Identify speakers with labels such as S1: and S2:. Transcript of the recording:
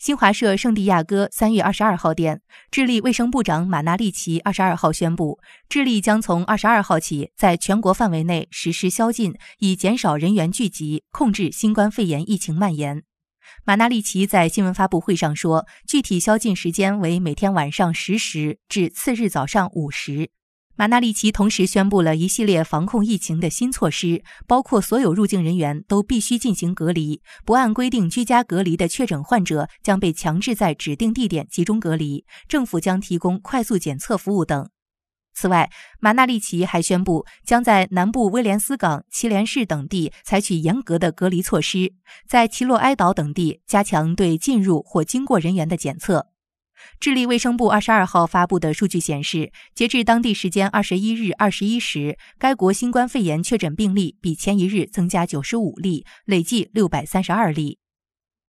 S1: 新华社圣地亚哥三月二十二号电，智利卫生部长马纳利奇二十二号宣布，智利将从二十二号起在全国范围内实施宵禁，以减少人员聚集，控制新冠肺炎疫情蔓延。马纳利奇在新闻发布会上说，具体宵禁时间为每天晚上十时至次日早上五时。马纳利奇同时宣布了一系列防控疫情的新措施，包括所有入境人员都必须进行隔离，不按规定居家隔离的确诊患者将被强制在指定地点集中隔离，政府将提供快速检测服务等。此外，马纳利奇还宣布将在南部威廉斯港、祁连市等地采取严格的隔离措施，在奇洛埃岛等地加强对进入或经过人员的检测。智利卫生部二十二号发布的数据显示，截至当地时间二十一日二十一时，该国新冠肺炎确诊病例比前一日增加九十五例，累计六百三十二例。